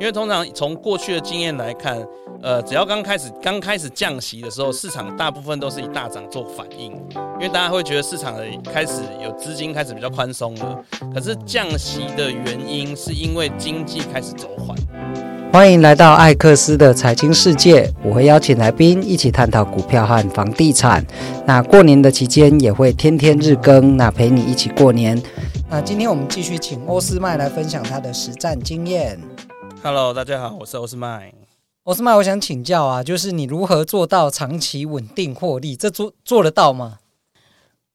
因为通常从过去的经验来看，呃，只要刚开始刚开始降息的时候，市场大部分都是以大涨做反应，因为大家会觉得市场的开始有资金开始比较宽松了。可是降息的原因是因为经济开始走缓。欢迎来到艾克斯的财经世界，我会邀请来宾一起探讨股票和房地产。那过年的期间也会天天日更，那陪你一起过年。那今天我们继续请欧斯麦来分享他的实战经验。Hello，大家好，我是欧斯麦。欧斯麦，我想请教啊，就是你如何做到长期稳定获利？这做做得到吗？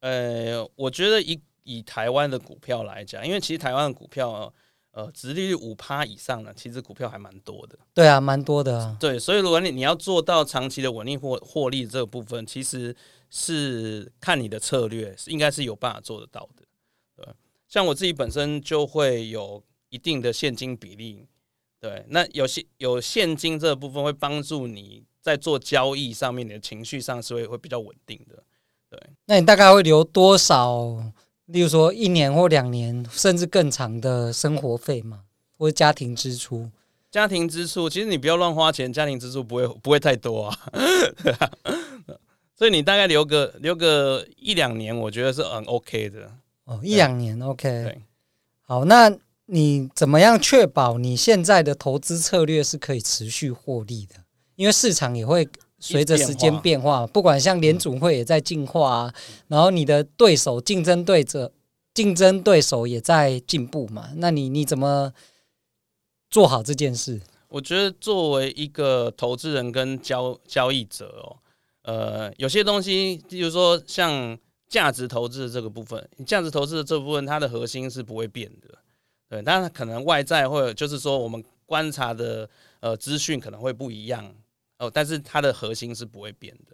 呃，我觉得以以台湾的股票来讲，因为其实台湾的股票。呃，殖利率五趴以上的，其实股票还蛮多的。对啊，蛮多的啊。对，所以如果你你要做到长期的稳定获获利这个部分，其实是看你的策略，应该是有办法做得到的。对，像我自己本身就会有一定的现金比例。对，那有现有现金这个部分会帮助你在做交易上面，你的情绪上是会会比较稳定的。对，那你大概会留多少？例如说一年或两年，甚至更长的生活费嘛，或者家庭支出。家庭支出其实你不要乱花钱，家庭支出不会不会太多 啊。所以你大概留个留个一两年，我觉得是很 OK 的。哦，一两年 OK。对，好，那你怎么样确保你现在的投资策略是可以持续获利的？因为市场也会。随着时间变化，不管像联准会也在进化啊，然后你的对手、竞争对者、竞争对手也在进步嘛，那你你怎么做好这件事？我觉得作为一个投资人跟交交易者哦，呃，有些东西，比如说像价值投资的这个部分，价值投资的这部分，它的核心是不会变的，对，但是可能外在或者就是说我们观察的呃资讯可能会不一样。哦，但是它的核心是不会变的，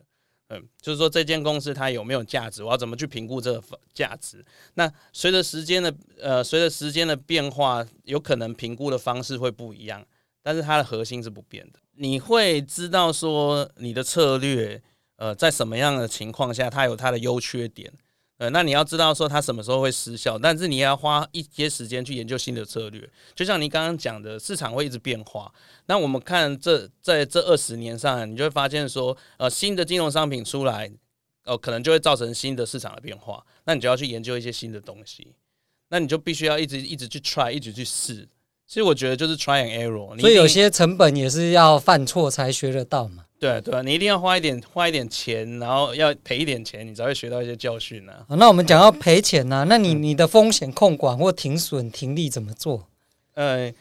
嗯，就是说这间公司它有没有价值，我要怎么去评估这个价值？那随着时间的呃，随着时间的变化，有可能评估的方式会不一样，但是它的核心是不变的。你会知道说你的策略，呃，在什么样的情况下它有它的优缺点。呃，那你要知道说它什么时候会失效，但是你要花一些时间去研究新的策略。就像你刚刚讲的，市场会一直变化。那我们看这在这二十年上，你就会发现说，呃，新的金融商品出来，呃，可能就会造成新的市场的变化。那你就要去研究一些新的东西，那你就必须要一直一直去 try，一直去试。其实我觉得就是 try and error。所以有些成本也是要犯错才学得到嘛。对对，你一定要花一点花一点钱，然后要赔一点钱，你才会学到一些教训呢、啊。那我们讲到赔钱呢、啊，那你你的风险控管或停损停利怎么做？呃，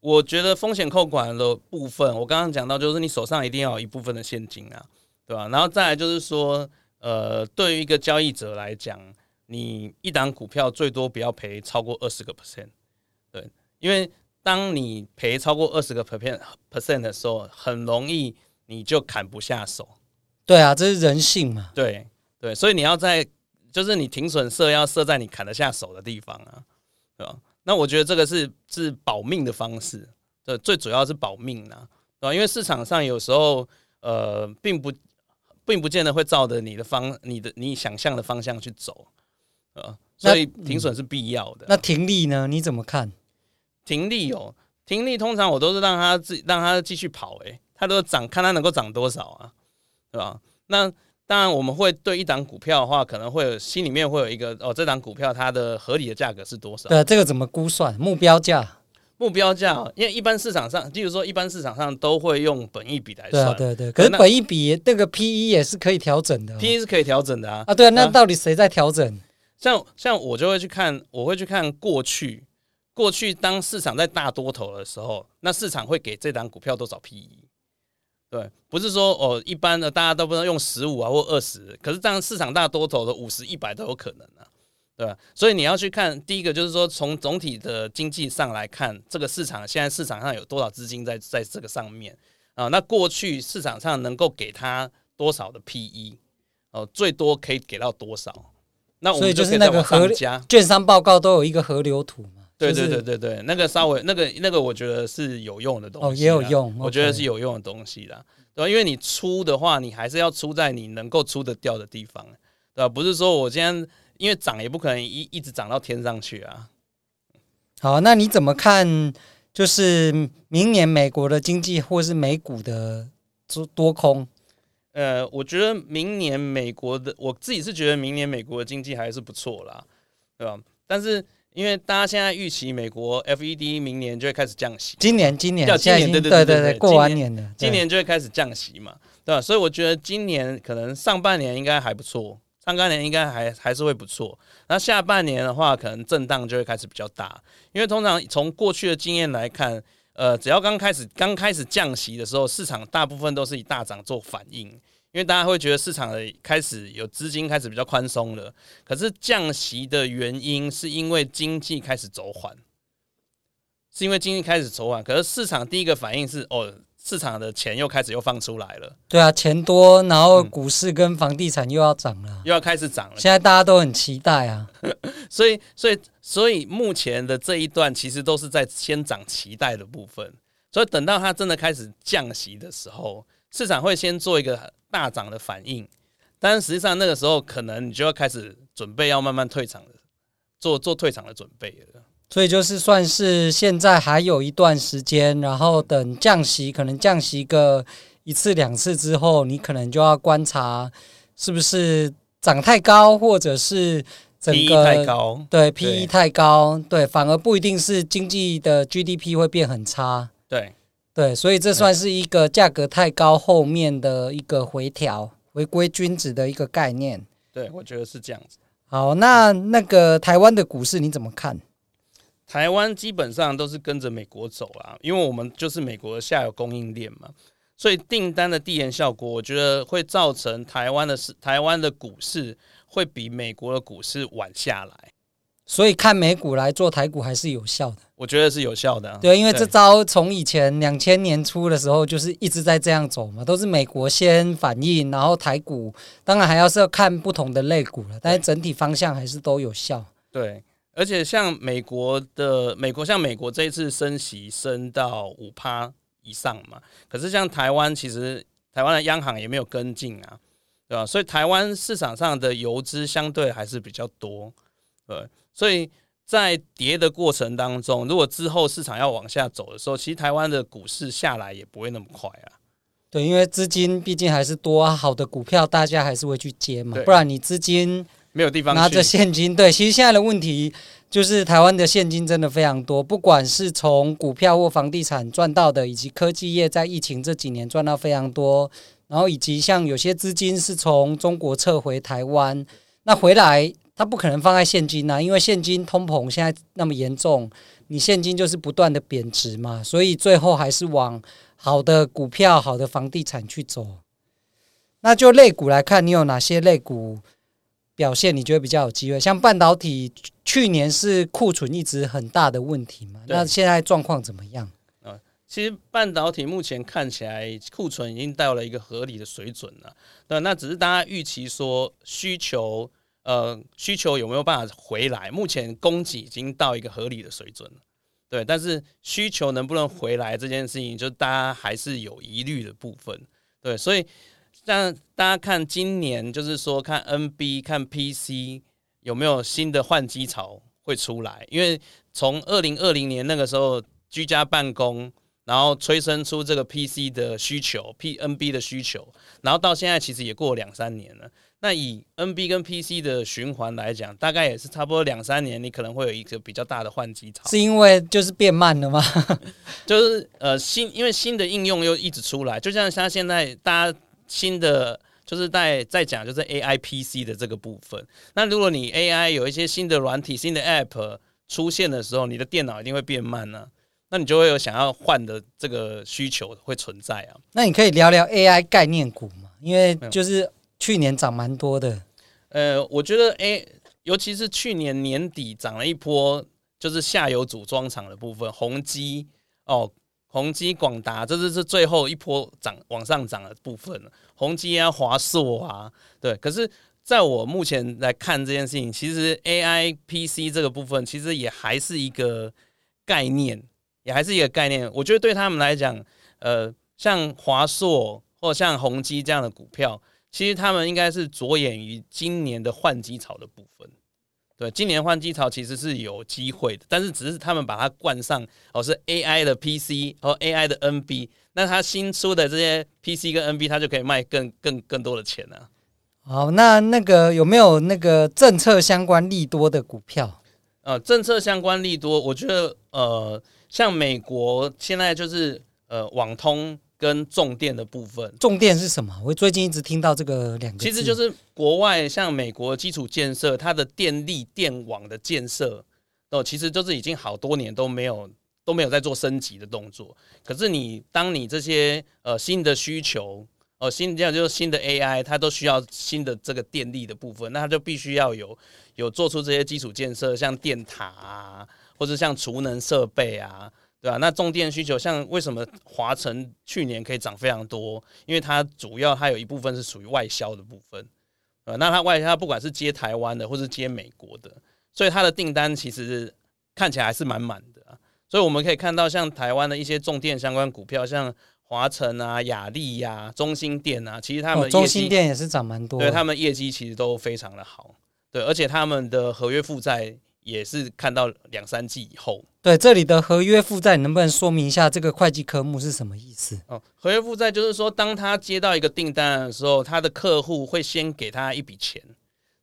我觉得风险控管的部分，我刚刚讲到，就是你手上一定要有一部分的现金啊，对吧？然后再来就是说，呃，对于一个交易者来讲，你一档股票最多不要赔超过二十个 percent，对，因为当你赔超过二十个 percent percent 的时候，很容易。你就砍不下手，对啊，这是人性嘛。对对，所以你要在，就是你停损设要设在你砍得下手的地方啊，对吧？那我觉得这个是是保命的方式，对，最主要是保命啊，对吧？因为市场上有时候呃，并不并不见得会照着你的方、你的你想象的方向去走，呃，所以停损是必要的。那，嗯，那停利呢？你怎么看？停利哦，停利通常我都是让它自让它继续跑，欸，诶。它都涨，看它能够涨多少啊，对吧？那当然，我们会对一档股票的话，可能会有心里面会有一个哦，这档股票它的合理的价格是多少？对，这个怎么估算？目标价？目标价，因为一般市场上，就是说一般市场上都会用本益比来算，对对对。可是本益比那个 P E 也是可以调整的，P E 是可以调整的啊。啊，对啊，那到底谁在调整？像像我就会去看，我会去看过去，过去当市场在大多头的时候，那市场会给这档股票多少 P E？对，不是说哦，一般的大家都不能用十五啊或二十，可是这样市场大多头的五十、一百都有可能啊，对吧？所以你要去看第一个，就是说从总体的经济上来看，这个市场现在市场上有多少资金在在这个上面啊？那过去市场上能够给他多少的 PE 哦，最多可以给到多少？那我们就可以再往上加。券商报告都有一个河流图嘛。对对对对对，那个稍微那个那个，我觉得是有用的东西，哦，也有用，我觉得是有用的东西啦，对吧？因为你出的话，你还是要出在你能够出得掉的地方，对吧？不是说我今天因为涨也不可能一一直涨到天上去啊。好，那你怎么看就是明年美国的经济或是美股的多多空？呃，我觉得明年美国的，我自己是觉得明年美国的经济还是不错啦，对吧？但是因为大家现在预期美国 FED 明年就会开始降息，今年今年要今年对对对对对过完年了，今年就会开始降息嘛，对吧？所以我觉得今年可能上半年应该还不错。上半年应该还还是会不错，那下半年的话，可能震荡就会开始比较大，因为通常从过去的经验来看，呃，只要刚开始刚开始降息的时候，市场大部分都是以大涨做反应，因为大家会觉得市场的开始有资金开始比较宽松了。可是降息的原因是因为经济开始走缓，是因为经济开始走缓，可是市场第一个反应是哦。市场的钱又开始又放出来了，对啊，钱多，然后股市跟房地产又要涨了，又要开始涨了。现在大家都很期待啊，所以，所以，所以目前的这一段其实都是在先涨期待的部分，所以等到它真的开始降息的时候，市场会先做一个大涨的反应，但实际上那个时候可能你就要开始准备要慢慢退场了，做做退场的准备了。所以就是算是现在还有一段时间，然后等降息，可能降息个一次两次之后，你可能就要观察是不是涨太高，或者是整个太高，对 PE 太高，对，反而不一定是经济的 GDP 会变很差，对对，所以这算是一个价格太高后面的一个回调，回归均值的一个概念。对，我觉得是这样子。好，那那个台湾的股市你怎么看？台湾基本上都是跟着美国走啦，因为我们就是美国的下游供应链嘛，所以订单的递延效果，我觉得会造成台湾的市、台湾的股市会比美国的股市晚下来。所以看美股来做台股还是有效的，我觉得是有效的啊。对，因为这招从以前两千年初的时候就是一直在这样走嘛，都是美国先反应，然后台股当然还要是要看不同的类股了，但是整体方向还是都有效。对。而且像美国的美国，像美国这一次升息升到五趴以上嘛，可是像台湾，其实台湾的央行也没有跟进啊，对吧？所以台湾市场上的游资相对还是比较多，对。所以在跌的过程当中，如果之后市场要往下走的时候，其实台湾的股市下来也不会那么快啊。对，因为资金毕竟还是多，好的股票大家还是会去接嘛，不然你资金。没有地方拿着现金，对，其实现在的问题就是台湾的现金真的非常多，不管是从股票或房地产赚到的，以及科技业在疫情这几年赚到非常多，然后以及像有些资金是从中国撤回台湾，那回来它不可能放在现金呐，因为现金通膨现在那么严重，你现金就是不断的贬值嘛，所以最后还是往好的股票、好的房地产去走。那就类股来看，你有哪些类股？表现你觉得比较有机会，像半导体去年是库存一直很大的问题嘛？那现在状况怎么样？啊，其实半导体目前看起来库存已经到了一个合理的水准了。那那只是大家预期说需求，呃，需求有没有办法回来？目前供给已经到一个合理的水准了，对。但是需求能不能回来这件事情，就大家还是有疑虑的部分，对。所以。像大家看今年，就是说看 NB 看 PC 有没有新的换机潮会出来，因为从二零二零年那个时候居家办公，然后催生出这个 PC 的需求，PNB 的需求，然后到现在其实也过了两三年了。那以 NB 跟 PC 的循环来讲，大概也是差不多两三年，你可能会有一个比较大的换机潮。是因为就是变慢了吗？就是呃新，因为新的应用又一直出来，就像像现在大家。新的就是在在讲就是 A I P C 的这个部分。那如果你 A I 有一些新的软体、新的 App 出现的时候，你的电脑一定会变慢呢、啊。那你就会有想要换的这个需求会存在啊。那你可以聊聊 A I 概念股嘛？因为就是去年涨蛮多的。呃，我觉得 A，尤其是去年年底涨了一波，就是下游组装厂的部分，宏基哦。宏基、广达，这是是最后一波涨往上涨的部分了。宏基啊，华硕啊，对。可是，在我目前来看这件事情，其实 AI PC 这个部分，其实也还是一个概念，也还是一个概念。我觉得对他们来讲，呃，像华硕或像宏基这样的股票，其实他们应该是着眼于今年的换机潮的部分。对，今年换机潮其实是有机会的，但是只是他们把它冠上哦是 AI 的 PC 和 AI 的 NB，那它新出的这些 PC 跟 NB，它就可以卖更更更多的钱了。好，那那个有没有那个政策相关利多的股票？呃，政策相关利多，我觉得呃，像美国现在就是呃网通。跟重电的部分，重电是什么？我最近一直听到这个两个，其实就是国外像美国基础建设，它的电力电网的建设哦，其实就是已经好多年都没有都没有在做升级的动作。可是你当你这些呃新的需求哦，新这样就是新的 AI，它都需要新的这个电力的部分，那它就必须要有有做出这些基础建设，像电塔啊，或者像储能设备啊。对啊，那重电需求像为什么华晨去年可以涨非常多？因为它主要它有一部分是属于外销的部分，呃，那它外销不管是接台湾的或是接美国的，所以它的订单其实看起来还是满满的啊。所以我们可以看到，像台湾的一些重电相关股票，像华晨啊、雅丽呀、中心店啊，其实他们、哦、中心店也是涨蛮多，对，他们业绩其实都非常的好，对，而且他们的合约负债也是看到两三季以后。对，这里的合约负债，你能不能说明一下这个会计科目是什么意思？哦，合约负债就是说，当他接到一个订单的时候，他的客户会先给他一笔钱，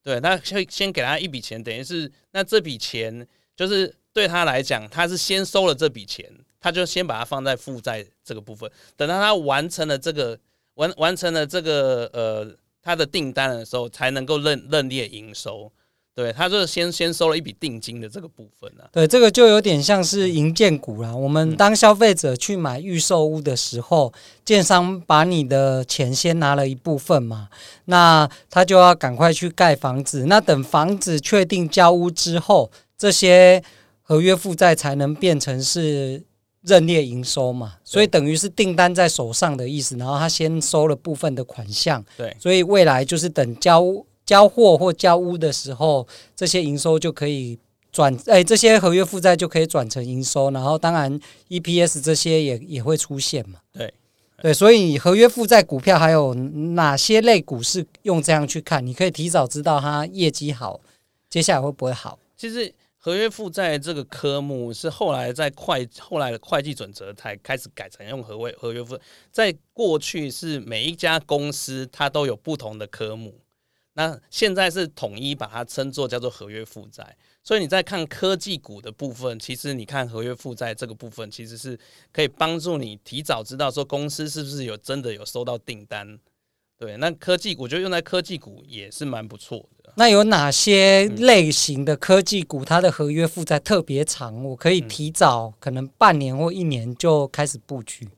对，他会先给他一笔钱，等于是那这笔钱就是对他来讲，他是先收了这笔钱，他就先把它放在负债这个部分，等到他完成了这个完完成了这个呃他的订单的时候，才能够认认列营收。对，他就是先先收了一笔定金的这个部分呢、啊。对，这个就有点像是银建股啦。我们当消费者去买预售屋的时候，建商把你的钱先拿了一部分嘛，那他就要赶快去盖房子。那等房子确定交屋之后，这些合约负债才能变成是认列营收嘛。所以等于是订单在手上的意思，然后他先收了部分的款项。对，所以未来就是等交。交货或交屋的时候，这些营收就可以转，哎，这些合约负债就可以转成营收，然后当然 EPS 这些也也会出现嘛。对，对，所以合约负债股票还有哪些类股是用这样去看？你可以提早知道它业绩好，接下来会不会好？其实合约负债这个科目是后来在会后来的会计准则才开始改成用合约合约负债，在过去是每一家公司它都有不同的科目。那现在是统一把它称作叫做合约负债，所以你在看科技股的部分，其实你看合约负债这个部分，其实是可以帮助你提早知道说公司是不是有真的有收到订单。对，那科技股我觉得用在科技股也是蛮不错的。那有哪些类型的科技股它的合约负债特别长，我可以提早可能半年或一年就开始布局？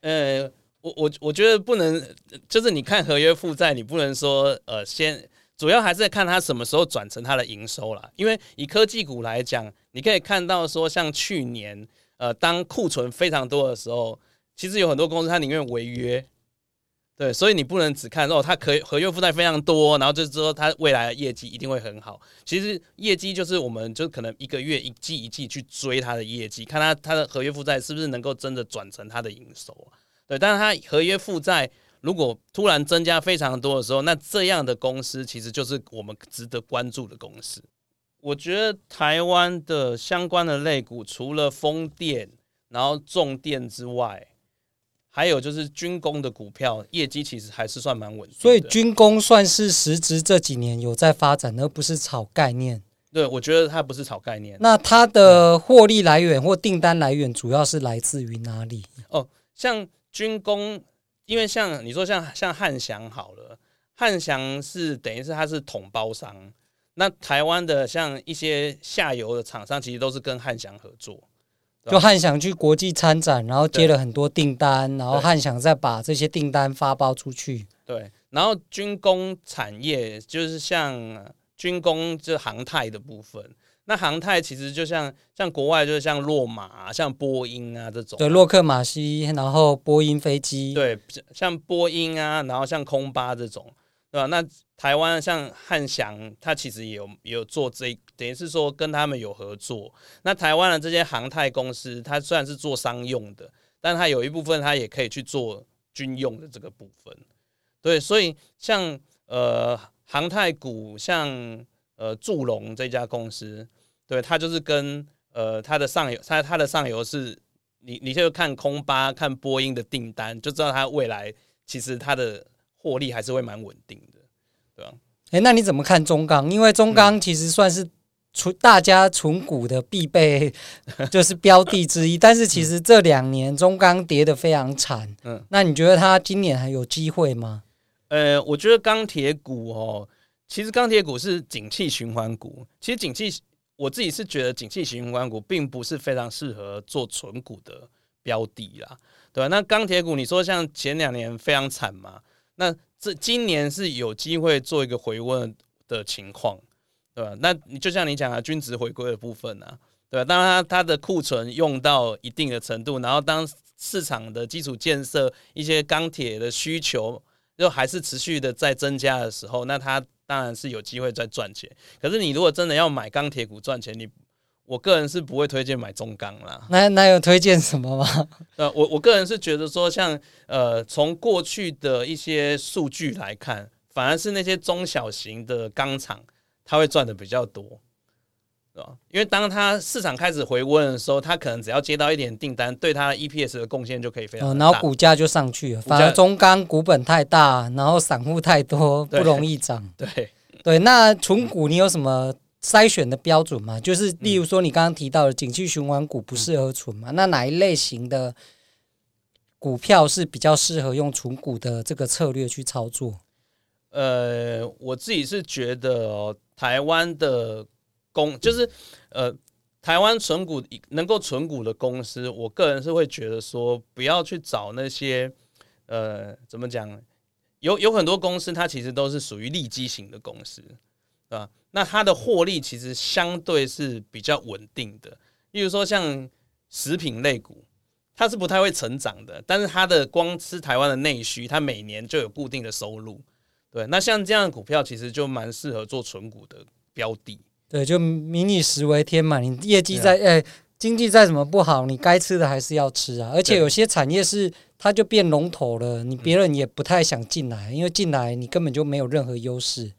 呃。我我我觉得不能，就是你看合约负债，你不能说呃，先主要还是看它什么时候转成它的营收啦。因为以科技股来讲，你可以看到说，像去年呃，当库存非常多的时候，其实有很多公司它宁愿违约，对，所以你不能只看哦，它可合约负债非常多，然后就是说它未来的业绩一定会很好。其实业绩就是我们就可能一个月一季一季去追它的业绩，看它它的合约负债是不是能够真的转成它的营收。对，但是它合约负债如果突然增加非常多的时候，那这样的公司其实就是我们值得关注的公司。我觉得台湾的相关的类股，除了风电，然后重电之外，还有就是军工的股票，业绩其实还是算蛮稳定的。所以军工算是实质这几年有在发展，而不是炒概念。对，我觉得它不是炒概念。那它的获利来源或订单来源，主要是来自于哪里？哦，像。军工，因为像你说像像汉翔好了，汉翔是等于是它是统包商，那台湾的像一些下游的厂商，其实都是跟汉翔合作，就汉翔去国际参展，然后接了很多订单，然后汉翔再把这些订单发包出去。对，然后军工产业就是像军工就航太的部分。那航太其实就像像国外，就是像洛马、啊、像波音啊这种，对，洛克马西，然后波音飞机，对，像波音啊，然后像空巴这种，对吧？那台湾像汉翔，它其实也有也有做这，等于是说跟他们有合作。那台湾的这些航太公司，它虽然是做商用的，但它有一部分它也可以去做军用的这个部分。对，所以像呃航太股，像。呃祝融这家公司，对，它就是跟呃它的上游，它它的上游是，你你就看空巴看波音的订单，就知道它未来其实它的获利还是会蛮稳定的，对吧？哎，那你怎么看中钢？因为中钢其实算是存大家存股的必备，就是标的之一。但是其实这两年中钢跌得非常惨。嗯，那你觉得它今年还有机会吗？呃，我觉得钢铁股哦，其实钢铁股是景气循环股。其实景气，我自己是觉得景气循环股并不是非常适合做存股的标的啦，对吧？那钢铁股，你说像前两年非常惨嘛？那这今年是有机会做一个回温的情况，对吧？那你就像你讲的均值回归的部分啊，对吧？当它它的库存用到一定的程度，然后当市场的基础建设一些钢铁的需求又还是持续的在增加的时候，那它当然是有机会在赚钱。可是你如果真的要买钢铁股赚钱，你我个人是不会推荐买中钢啦。那那有推荐什么吗？呃，我我个人是觉得说像，像呃，从过去的一些数据来看，反而是那些中小型的钢厂，它会赚的比较多，对吧？因为当它市场开始回温的时候，它可能只要接到一点订单，对它 EPS 的贡献就可以非常大，然后股价就上去了。反而中钢股本太大，然后散户太多，不容易涨。对对，那纯股你有什么？筛选的标准嘛，就是例如说你刚刚提到的景气循环股不适合存嘛，那哪一类型的股票是比较适合用存股的这个策略去操作？呃，我自己是觉得哦，台湾的公就是呃，台湾存股能够存股的公司，我个人是会觉得说，不要去找那些呃，怎么讲？有有很多公司，它其实都是属于利基型的公司。啊，那它的获利其实相对是比较稳定的。例如说像食品类股，它是不太会成长的，但是它的光吃台湾的内需，它每年就有固定的收入。对，那像这样的股票其实就蛮适合做存股的标的。对，就民以食为天嘛，你业绩在诶、啊欸、经济再怎么不好，你该吃的还是要吃啊。而且有些产业是它就变龙头了，你别人也不太想进来，因为进来你根本就没有任何优势。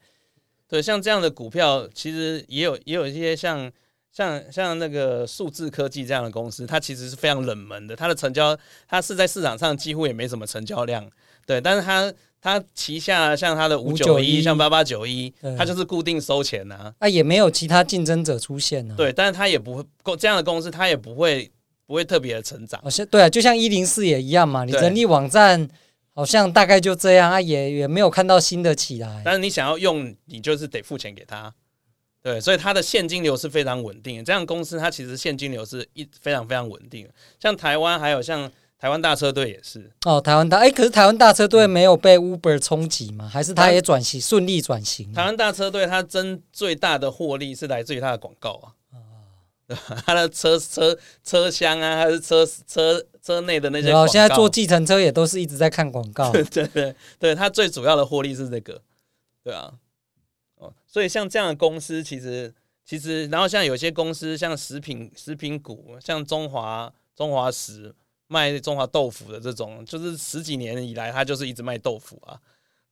对，像这样的股票，其实也有也有一些像像像那个数字科技这样的公司，它其实是非常冷门的，它的成交它是在市场上几乎也没什么成交量。对，但是它它旗下像它的五九一，像八八九一，它就是固定收钱呐。啊，也没有其他竞争者出现呢。对，但是它也不会这样的公司，它也不会不会特别的成长。哦，是，对啊，就像一零四也一样嘛，你人力网站。好像大概就这样啊，也也没有看到新的起来。但是你想要用，你就是得付钱给他，对，所以它的现金流是非常稳定的。这样公司它其实现金流是一非常非常稳定的。像台湾还有像台湾大车队也是。哦，台湾大哎，可是台湾大车队没有被 Uber 冲击吗？还是它也转型顺利转型？台湾大车队它真最大的获利是来自于它的广告啊。他的车车车厢啊，还是车车车内的那些广告？现在坐计程车也都是一直在看广告。对对对，对，他最主要的获利是这个，对啊，哦，所以像这样的公司，其实其实，然后像有些公司，像食品食品股，像中华中华食卖中华豆腐的这种，就是十几年以来，他就是一直卖豆腐啊。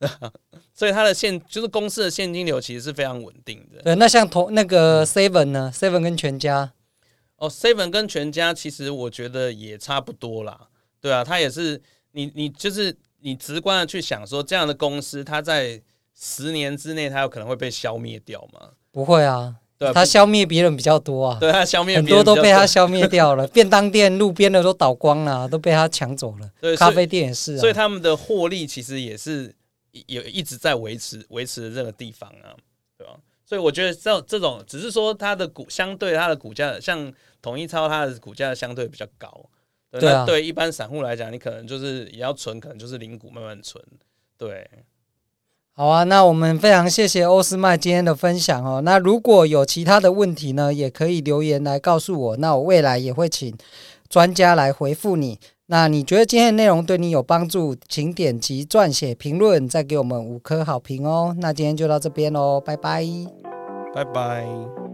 所以它的现就是公司的现金流其实是非常稳定的。对，那像同那个 Seven 呢？Seven 跟全家哦，Seven 跟全家其实我觉得也差不多啦。对啊，它也是你你就是你直观的去想说，这样的公司它在十年之内它有可能会被消灭掉吗？不会啊，对，他消灭别人比较多啊。对，他消灭很多都被他消灭掉了，便当店路边的都倒光了，都被他抢走了。对，咖啡店也是啊。所以他们的获利其实也是。有一直在维持维持的这个地方啊，对吧？所以我觉得这这种只是说它的股相对它的股价，像统一超它的股价相对比较高，对，对啊。对一般散户来讲，你可能就是也要存，可能就是零股慢慢存。对，好啊，那我们非常谢谢欧斯麦今天的分享哦。那如果有其他的问题呢，也可以留言来告诉我，那我未来也会请专家来回复你。那你觉得今天的内容对你有帮助，请点击撰写评论，再给我们五颗好评哦。那今天就到这边喽，拜拜，拜拜。